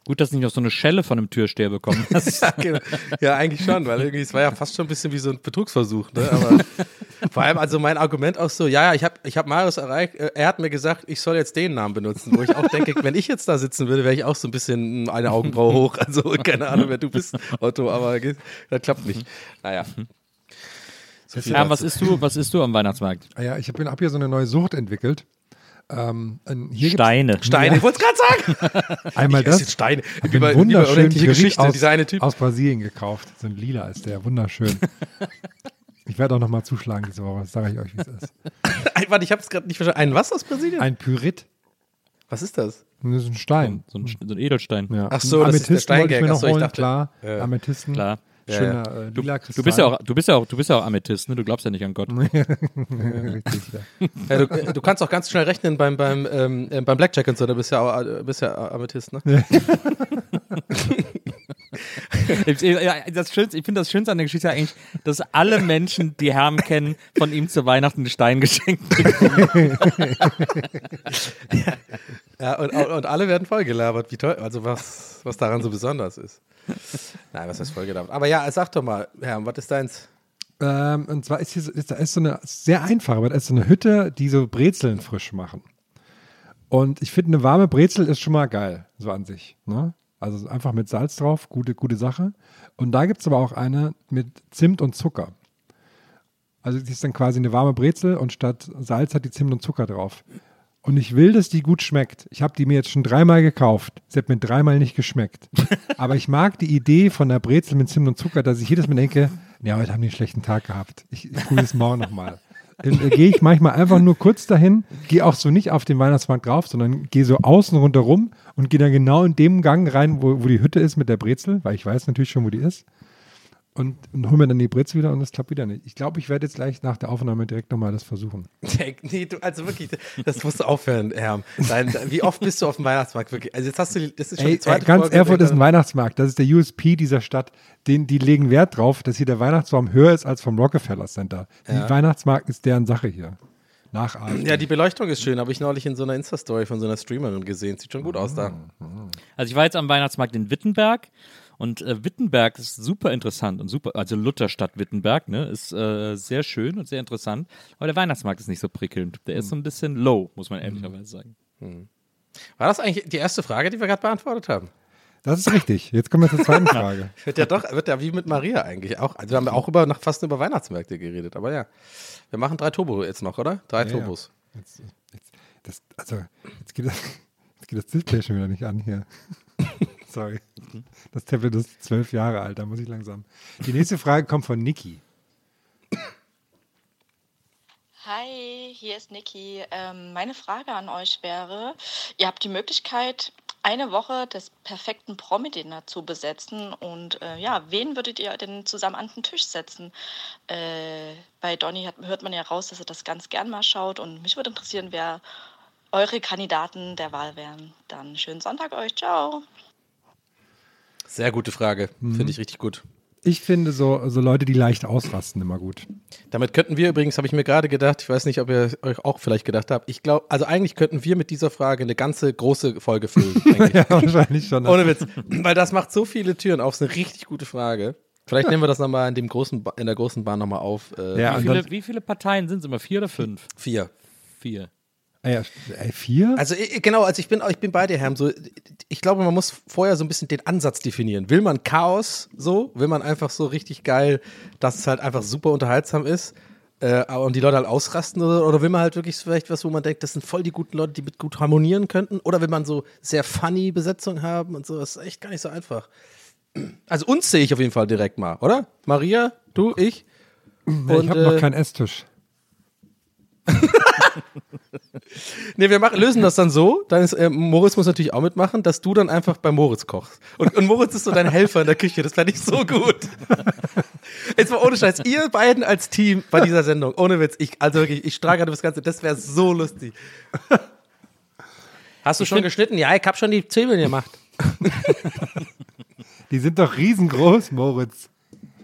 Gut, dass du nicht noch so eine Schelle von einem Türsteher bekommen hast. ja, genau. ja, eigentlich schon, weil irgendwie, es war ja fast schon ein bisschen wie so ein Betrugsversuch. Ne? Aber vor allem, also mein Argument auch so, ja, ja, ich habe ich hab Marius erreicht, äh, er hat mir gesagt, ich soll jetzt den Namen benutzen, wo ich auch denke, wenn ich jetzt da sitzen würde, wäre ich auch so ein bisschen eine Augenbraue hoch. Also keine Ahnung, wer du bist, Otto, aber das klappt nicht. Naja. So Ja, was isst du, was isst du am Weihnachtsmarkt? Ah ja, ich habe hab hier so eine neue Sucht entwickelt. Ähm, Steine. Steine, ich wollte es gerade sagen. Einmal Ich das. jetzt Steine. hab Über, einen über wunderschönen unendliche Bericht Geschichte, aus, eine Typ. aus Brasilien gekauft. So ein lila ist der, wunderschön. ich werde auch nochmal zuschlagen diese Woche, das sage ich euch, wie es ist. Ein, warte, ich habe es gerade nicht verstanden. Ein was aus Brasilien? Ein Pyrit, was ist das? das ist ein Stein. So ein, so ein Edelstein. Ja. Ach so, das ist der ich Steingag. mir Ach noch so, ich holen, dachte- klar. Ja. Amethysten. Klar. Ja, Schöner äh, lila Kristall. Du bist ja auch, du bist ja auch, du bist ja auch Amethyst, ne? Du glaubst ja nicht an Gott. Richtig, ja. Ja, du, äh, du kannst auch ganz schnell rechnen beim, beim, ähm, äh, beim Blackjack und so, da bist ja, auch, äh, bist ja Amethyst, ne? Das Schönste, ich finde das Schönste an der Geschichte eigentlich, dass alle Menschen, die Herrn kennen, von ihm zu Weihnachten einen Stein geschenkt bekommen. Ja, und, und alle werden vollgelabert, wie toll, also was, was daran so besonders ist. Nein, was heißt vollgelabert? Aber ja, sag doch mal, Herr, was ist deins? Ähm, und zwar ist hier ist, ist so eine sehr einfach, aber da ist so eine Hütte, die so Brezeln frisch machen. Und ich finde, eine warme Brezel ist schon mal geil, so an sich. Ne? Also einfach mit Salz drauf, gute, gute Sache. Und da gibt es aber auch eine mit Zimt und Zucker. Also die ist dann quasi eine warme Brezel und statt Salz hat die Zimt und Zucker drauf. Und ich will, dass die gut schmeckt. Ich habe die mir jetzt schon dreimal gekauft. Sie hat mir dreimal nicht geschmeckt. Aber ich mag die Idee von der Brezel mit Zimt und Zucker, dass ich jedes Mal denke, ja, heute haben die einen schlechten Tag gehabt. Ich, ich es morgen nochmal. Dann äh, gehe ich manchmal einfach nur kurz dahin, gehe auch so nicht auf den Weihnachtsmarkt drauf, sondern gehe so außen rundherum und gehe dann genau in dem Gang rein, wo, wo die Hütte ist mit der Brezel, weil ich weiß natürlich schon, wo die ist. Und, und hole mir dann die Brezel wieder und das klappt wieder nicht. Ich glaube, ich werde jetzt gleich nach der Aufnahme direkt nochmal das versuchen. Nee, du, also wirklich, das musst du aufhören, Herr. Dein, wie oft bist du auf dem Weihnachtsmarkt wirklich? Also jetzt hast du, das ist schon Ey, die zweite ganz Folge. Erfurt ist ein. Weihnachtsmarkt. Das ist der USP dieser Stadt. Den, die legen Wert drauf, dass hier der Weihnachtsbaum höher ist als vom Rockefeller Center. Die Weihnachtsmarkt ist deren Sache hier. Nach AfD. Ja, die Beleuchtung ist schön, habe ich neulich in so einer Insta-Story von so einer Streamerin gesehen. Sieht schon gut aus da. Also ich war jetzt am Weihnachtsmarkt in Wittenberg und äh, Wittenberg ist super interessant und super, also Lutherstadt Wittenberg, ne, ist äh, sehr schön und sehr interessant, aber der Weihnachtsmarkt ist nicht so prickelnd. Der ist so ein bisschen low, muss man ehrlicherweise sagen. War das eigentlich die erste Frage, die wir gerade beantwortet haben? Das ist richtig. Jetzt kommen wir zur zweiten Frage. Wird ja doch, wird ja wie mit Maria eigentlich auch. Also wir haben ja auch über, nach, fast über Weihnachtsmärkte geredet, aber ja. Wir machen drei Turbo jetzt noch, oder? Drei Ja, ja. Turbos. Jetzt, jetzt, das, also, jetzt geht, das, jetzt geht das Display schon wieder nicht an hier. Sorry. Das Tablet ist zwölf Jahre alt, da muss ich langsam. Die nächste Frage kommt von Niki. Hi, hier ist Niki. Ähm, meine Frage an euch wäre, ihr habt die Möglichkeit, eine Woche des perfekten Promi-Dinner zu besetzen und äh, ja, wen würdet ihr denn zusammen an den Tisch setzen? Äh, bei Donny hat, hört man ja raus, dass er das ganz gern mal schaut und mich würde interessieren, wer eure Kandidaten der Wahl wären. Dann schönen Sonntag euch, ciao. Sehr gute Frage. Mhm. Finde ich richtig gut. Ich finde so, so Leute, die leicht ausrasten, immer gut. Damit könnten wir übrigens, habe ich mir gerade gedacht, ich weiß nicht, ob ihr euch auch vielleicht gedacht habt, ich glaube, also eigentlich könnten wir mit dieser Frage eine ganze große Folge füllen. ja, wahrscheinlich schon. Ohne Witz. Weil das macht so viele Türen auf. ist eine richtig gute Frage. Vielleicht nehmen wir das nochmal in, dem großen ba in der großen Bahn nochmal auf. Äh, Ja, Wie viele, wie viele Parteien sind es immer? Vier oder fünf? Vier. Vier. Ah ja, ey, vier? Also ich- genau, also ich bin, ich bin bei dir, Herm. So, ich glaube, man muss vorher so ein bisschen den Ansatz definieren. Will man Chaos so? Will man einfach so richtig geil, dass es halt einfach super unterhaltsam ist? Äh, und die Leute halt ausrasten oder, oder will man halt wirklich vielleicht was, wo man denkt, das sind voll die guten Leute, die mit gut harmonieren könnten? Oder will man so sehr funny Besetzung haben und so? Das ist echt gar nicht so einfach. Also uns sehe ich auf jeden Fall direkt mal, oder? Maria, du, ich. Nee, ich habe äh, noch keinen Esstisch. Nee, wir machen, lösen das dann so. Dann ist, äh, Moritz muss natürlich auch mitmachen, dass du dann einfach bei Moritz kochst. Und, und Moritz ist so dein Helfer in der Küche. Das fände ich so gut. Jetzt mal ohne Scheiß. Ihr beiden als Team bei dieser Sendung. Ohne Witz. Ich, also wirklich, ich strahle gerade das Ganze. Das wäre so lustig. Hast du schon geschnitten? Ja, ich habe schon die Zwiebeln gemacht. Die sind doch riesengroß, Moritz.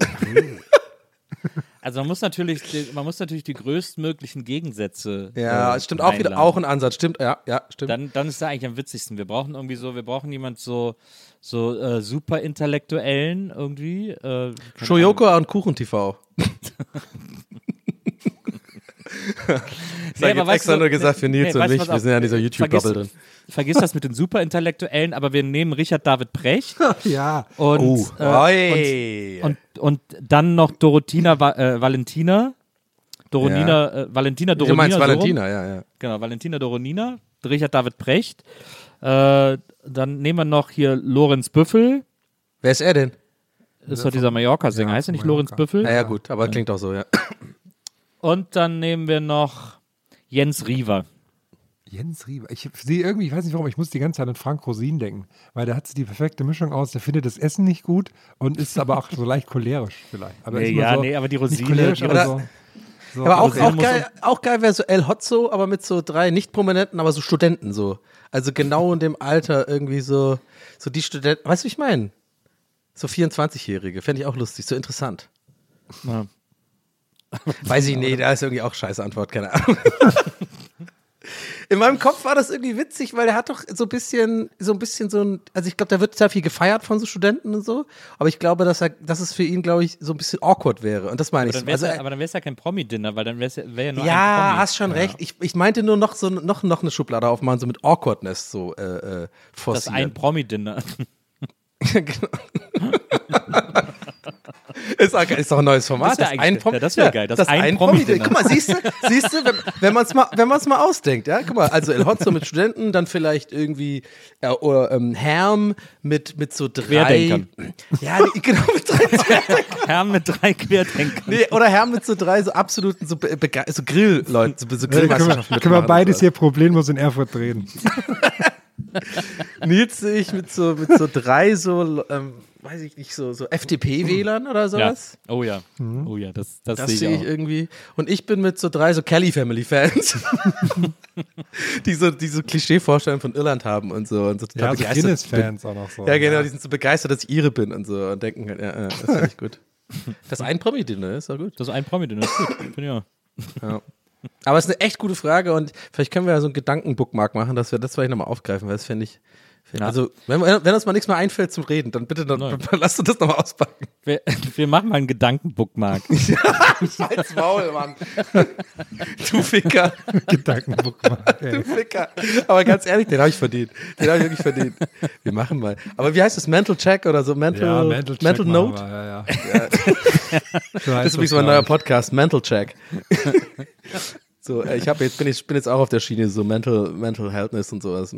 Also man muss natürlich, die- man muss natürlich die größtmöglichen Gegensätze. Ja, äh, stimmt auch wieder, auch ein Ansatz. Stimmt, ja, ja, stimmt. Dann, dann ist er eigentlich am witzigsten. Wir brauchen irgendwie so, wir brauchen jemand so, so äh, super Intellektuellen irgendwie. Äh, Shoyoko und Kuchen TV. Ich Nee, habe aber extra du, nur gesagt für Nils nee, und du, mich. Wir sind ja in dieser YouTube-Bubble vergiss, drin. Vergiss das mit den Superintellektuellen, aber wir nehmen Richard David Precht ja. und, Oh, äh, und, und, und dann noch Dorothina Va äh, Valentina. Doronina, äh, Valentina Du Doronina. meinst so rum. Valentina, ja, ja. Genau, Valentina Doronina, Richard David Precht. Äh, dann nehmen wir noch hier Lorenz Büffel. Wer ist er denn? Ist doch dieser Mallorca-Sänger. Ja, heißt er nicht von Lorenz Mallorca. Büffel? Ja, ja, gut, aber klingt auch so, ja. Und dann nehmen wir noch Jens Riewer. Jens Rieber. Ich sehe irgendwie, ich weiß nicht warum, ich muss die ganze Zeit an Frank Rosin denken, weil der hat die perfekte Mischung aus, der findet das Essen nicht gut und ist aber auch so leicht cholerisch vielleicht. Aber Nee, ja, so, nee, aber die Rosine, die aber so, so Aber auch, auch geil, auch geil wäre so El Hotzo, aber mit so drei nicht prominenten, aber so Studenten so. Also genau in dem Alter irgendwie so, so die Studenten, weißt du, wie ich meine? So 24-Jährige, fände ich auch lustig, so interessant. Ja. Weiß ich nicht, da ist irgendwie auch scheiße Antwort, keine Ahnung. In meinem Kopf war das irgendwie witzig, weil der hat doch so ein bisschen, so ein bisschen so ein, also ich glaube, der wird sehr viel gefeiert von so Studenten und so, aber ich glaube, dass er, dass es für ihn, glaube ich, so ein bisschen awkward wäre. Und das meine Aber ich so. Also, ja, aber dann wäre es ja kein Promi-Dinner, weil dann wäre ja, wär ja nur ein ja, Promi. hast schon recht. Ich, ich meinte nur noch so noch, noch eine Schublade aufmachen, so mit Awkwardness so äh, äh, Das forcieren. ein Promi-Dinner. genau. ist, auch, ist doch ein neues Format. Das wär eigentlich- Prom- ja, das wär geil. Das Das, ein ein Promi-Dinner. Promi. Guck mal, siehst du, siehst du, wenn, wenn man es mal, wenn mal ausdenkt, ja, guck mal, also El Hotzo mit Studenten, dann vielleicht irgendwie ja, oder ähm, Herm mit mit so drei, Querdenkern. ja, nee, genau mit drei Herrn mit drei Querdenkern. Nee, oder Herm mit so drei so absoluten so, be- so Grill-Leuten, so, so Ja, können wir, Grillmeisterschaften können wir beides hier problemlos in Erfurt drehen. Nils sehe ich mit so, mit so drei so, ähm, weiß ich nicht, so, so FDP-Wählern oder Ja. sowas. Oh ja. Oh ja, das, das, Das sehe ich ich auch. irgendwie. Und ich bin mit so drei so Kelly Family Fans, die so diese Klischee-Vorstellungen von Irland haben und so. Und so total Ja, so begeistert Guinness-Fans auch noch so. Ja, genau, die sind so begeistert, dass ich ihre bin und so und denken, halt, ja, ja, das finde ich gut. Das ein Promi-Dinner ist doch gut. Das ist ein Promi-Dinner, ist gut. Finde ich auch. Ja. Aber es ist eine echt gute Frage und vielleicht können wir ja so einen Gedankenbookmark machen, dass wir das vielleicht nochmal aufgreifen, weil das finde ich. Ja. Also, wenn, wenn uns mal nichts mehr einfällt zum Reden, dann bitte, dann, Nein. lass uns das nochmal auspacken. Wir, wir machen mal einen Gedankenbookmark. Als Maul, Mann. du Ficker. Gedankenbookmark. Du. Ficker. Aber ganz ehrlich, den habe ich verdient. Den habe ich wirklich verdient. Wir machen mal. Aber wie heißt das? Mental Check oder so? Mental, Ja, Mental, Check Mental Note? wir, Ja, ja. So Das ist übrigens mein neuer Podcast, Mental Check. so, äh, ich habe jetzt bin ich bin jetzt auch auf der Schiene so Mental Mental Healthness und sowas.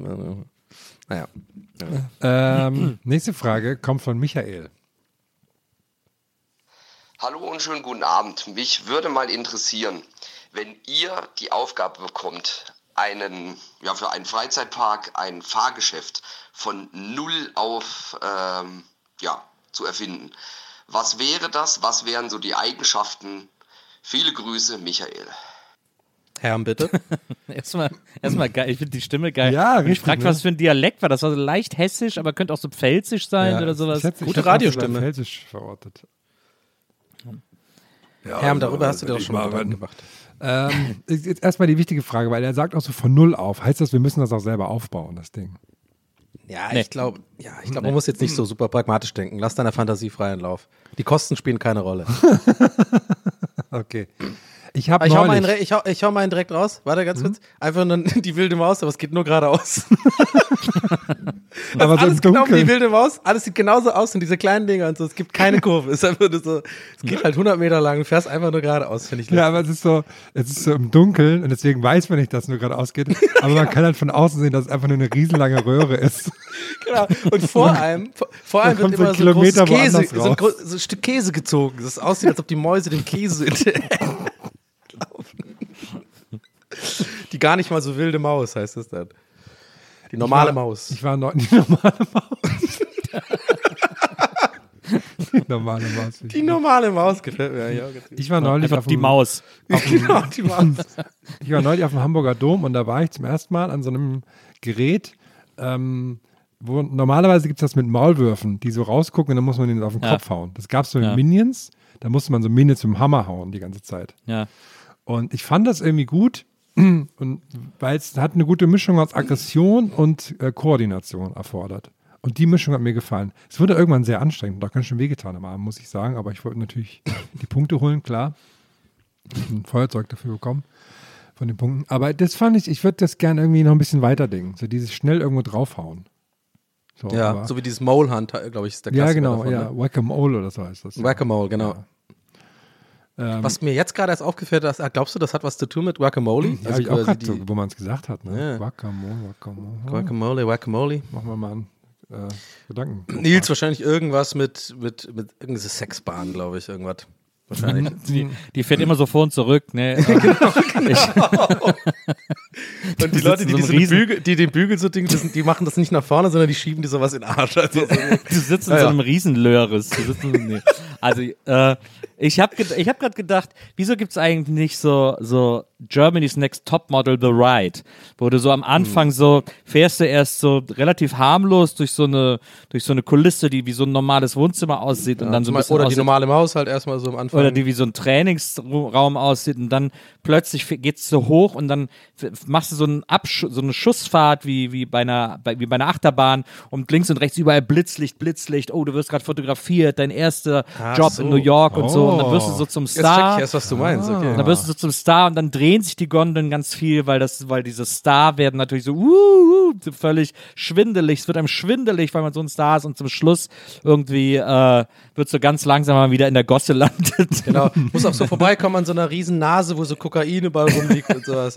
Naja. Ähm, nächste Frage kommt von Michael. Hallo und schönen guten Abend. Mich würde mal interessieren, wenn ihr die Aufgabe bekommt, einen, ja, für einen Freizeitpark ein Fahrgeschäft von null auf ähm, ja, zu erfinden. Was wäre das? Was wären so die Eigenschaften? Viele Grüße, Michael. Herrn, bitte. Erstmal, erstmal geil. Ich finde die Stimme geil. Ja, Und ich richtig, frage, ne? was für ein Dialekt war. Das war so leicht hessisch, aber könnte auch so pfälzisch sein Ja, oder sowas. ich hätte- ich Gute auch Radiostimme. Pfälzisch verortet. Herm, darüber hast du dir doch schon mal Gedanken gemacht. Ähm, erstmal die wichtige Frage, weil er sagt auch so von null auf. Heißt das, wir müssen das auch selber aufbauen, das Ding? Ja, Nee. ich glaube, ja, ich glaube, man muss jetzt nicht so super pragmatisch denken. Lass deiner Fantasie freien Lauf. Die Kosten spielen keine Rolle. Okay. Ich habe Ich hau, einen, ich, hau, ich hau mal einen direkt raus. Warte ganz kurz. Einfach nur die wilde Maus, aber es geht nur geradeaus. aber so alles genau wie die wilde Maus. Alles sieht genauso aus und diese kleinen Dinger und so. Es gibt keine Kurve. Es ist einfach nur so, es geht halt 100 Meter lang. Du fährst einfach nur geradeaus, finde ich. Ja, aber es ist so, es ist so im Dunkeln und deswegen weiß man nicht, dass es nur gerade ausgeht. Aber man kann halt von außen sehen, dass es einfach nur eine riesenlange Röhre ist. Genau. Und vor allem, vor- allem wird immer so ein Käse, so ein, so ein Stück Käse gezogen. Das aussieht, als ob die Mäuse den Käse in der laufen. Die gar nicht mal so wilde Maus heißt das dann. Die normale ich war, Maus. Ich war neu, die normale Maus. die normale Maus. Die normale Maus gefällt mir. Ich war neulich auf die dem, Maus. Genau, die Maus. Ich war neulich auf dem Hamburger Dom und da war ich zum ersten Mal an so einem Gerät, ähm, wo normalerweise gibt es das mit Maulwürfen, die so rausgucken und dann muss man den auf den Ja. Kopf hauen. Das gab es so in Ja. Minions. Da musste man so Minions mit dem Hammer hauen die ganze Zeit. Ja. Und ich fand das irgendwie gut, und weil es hat eine gute Mischung aus Aggression und äh, Koordination erfordert. Und die Mischung hat mir gefallen. Es wurde irgendwann sehr anstrengend. Da kann schon wehgetan am Abend, muss ich sagen. Aber ich wollte natürlich die Punkte holen, klar. Ein Feuerzeug dafür bekommen von den Punkten. Aber das fand ich, ich würde das gerne irgendwie noch ein bisschen weiterdenken. So dieses schnell irgendwo draufhauen. So, ja, so wie dieses Mole Hunt, glaube ich, ist der ja, Klassiker genau, davon, ja. ne? Whack-a-Mole oder so heißt das. Whack-a-Mole, genau. Ähm, Was mir jetzt gerade erst aufgefällt ist, ah, glaubst du, das hat was zu tun mit Guacamole? ja, hab ich auch grad so, wo man es gesagt hat. Ne? Ja. Whack-a-Mole, Whack-a-Mole. Guacamole, Guacamole. Machen wir mal einen äh, Gedanken. Nils wahrscheinlich irgendwas mit, mit, mit irgendeiner Sexbahn, glaube ich, irgendwas. Wahrscheinlich. Die, die fährt immer so vor und zurück, ne? Und die Leute, die, so Bügel, die den Bügel so Ding, das, die machen das nicht nach vorne, sondern die schieben die sowas in den Arsch. Also, so, Du sitzt in Ja, so ja. einem in, nee. Also, äh, ich habe ich hab gerade gedacht, wieso gibt's eigentlich nicht so, so Germany's Next Topmodel The Ride, wo du so am Anfang Hm. so fährst du erst so relativ harmlos durch so eine durch so eine Kulisse, die wie so ein normales Wohnzimmer aussieht und dann so ein bisschen oder die aussieht- normale Maus halt erstmal so am Anfang. oder die wie so ein Trainingsraum aussieht und dann plötzlich f- geht's so hoch und dann machst du so, einen Absch so eine Schussfahrt wie, wie, bei einer, wie bei einer Achterbahn und links und rechts überall Blitzlicht, Blitzlicht, oh, du wirst gerade fotografiert, dein erster Ach Job so. in New York und so und dann Oh. wirst du so zum Jetzt check Star. ich erst, was du meinst, okay. Und dann wirst du so zum Star und dann drehen sich die Gondeln ganz viel, weil das, weil diese Star werden natürlich so, uh, uh, völlig schwindelig, es wird einem schwindelig, weil man so ein Star ist und zum Schluss irgendwie äh, wird so ganz langsam mal wieder in der Gosse landet. Genau, muss auch so vorbeikommen an so einer riesen Nase, wo so Kokain überall rumliegt und sowas.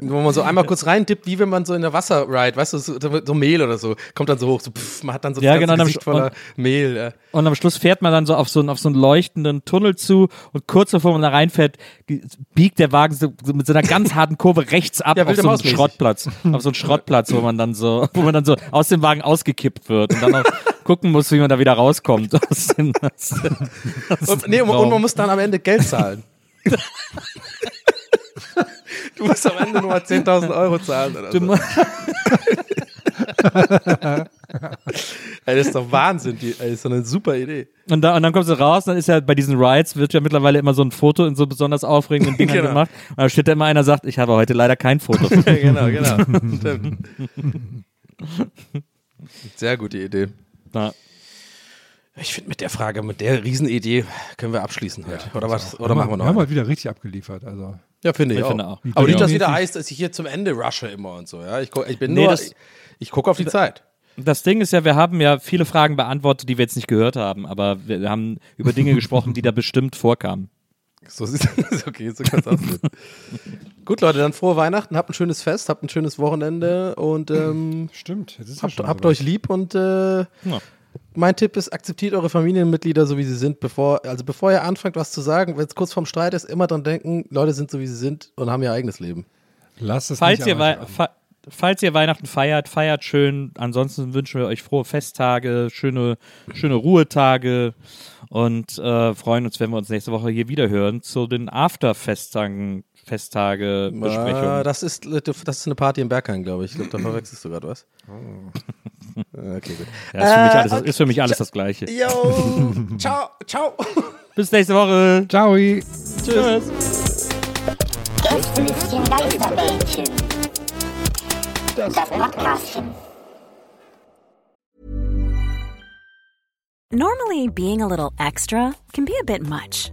Wo man so einmal kurz reintippt, wie wenn man so in der Wasserride, weißt du, so, so Mehl oder so, kommt dann so hoch, so pff, man hat dann so Ja, genau, Gesicht voller und- Mehl. Ja. Und am Schluss fährt man dann so auf so, einen- auf so einen leuchtenden Tunnel zu und kurz bevor man da reinfährt, biegt der Wagen so, so mit so einer ganz harten Kurve rechts ab Ja, auf so einen. Schrottplatz. Auf so einen Schrottplatz, wo man dann so, wo man dann so aus dem Wagen ausgekippt wird und dann auch gucken muss, wie man da wieder rauskommt aus dem, aus aus Und, nee, und man muss dann am Ende Geld zahlen. du musst am Ende nur mal 10.000 Euro zahlen oder Du so. das ist doch Wahnsinn, die, ey, das ist so eine super Idee. Und, da, und dann kommst du raus, dann ist ja bei diesen Rides wird ja mittlerweile immer so ein Foto in so besonders aufregenden Dingern Genau. gemacht. Und da steht da immer einer, sagt, ich habe heute leider kein Foto. Ja, genau, genau. Stimmt. Sehr gute Idee. Ja. Ich finde mit der Frage, mit der Riesenidee können wir abschließen heute. oder was? Oder machen wir noch? Wir haben halt wieder richtig abgeliefert. Also. Ja, finde ich, Ich auch. finde auch. Aber nicht, dass wieder heißt, dass ich hier zum Ende rushe immer und so. Ja, ich, guck, ich bin Nee, nur, das- ich, ich gucke auf die Zeit. Das Ding ist ja, wir haben ja viele Fragen beantwortet, die wir jetzt nicht gehört haben, aber wir haben über Dinge gesprochen, die da bestimmt vorkamen. So sieht ist okay, so kann es aussehen. Gut, Leute, dann frohe Weihnachten, habt ein schönes Fest, habt ein schönes Wochenende und ähm, Stimmt, jetzt ist ja habt, schon habt euch lieb und äh, mein Tipp ist, akzeptiert eure Familienmitglieder so wie sie sind, bevor, also bevor ihr anfangt, was zu sagen, wenn es kurz vorm Streit ist, immer dran denken, Leute sind so wie sie sind und haben ihr eigenes Leben. Lasst es Falls nicht ihr, fa falls ihr Weihnachten feiert, feiert schön. Ansonsten wünschen wir euch frohe Festtage, schöne, schöne Ruhetage und äh, freuen uns, wenn wir uns nächste Woche hier wieder hören zu den After-Festtagen, Festage Ah, Besprechungen. das, ist, das ist eine Party im Berghain, glaube ich. Ich glaube, da verwechselst du gerade was. Ah, Okay, gut. Ja, ist, für mich Äh, alles, okay. ist für mich alles das Gleiche. Yo, ciao, ciao. Bis nächste Woche. Ciao. Tschüss. Geisterbällchen. Das Podcastchen. Normally, being a little extra can be a bit much,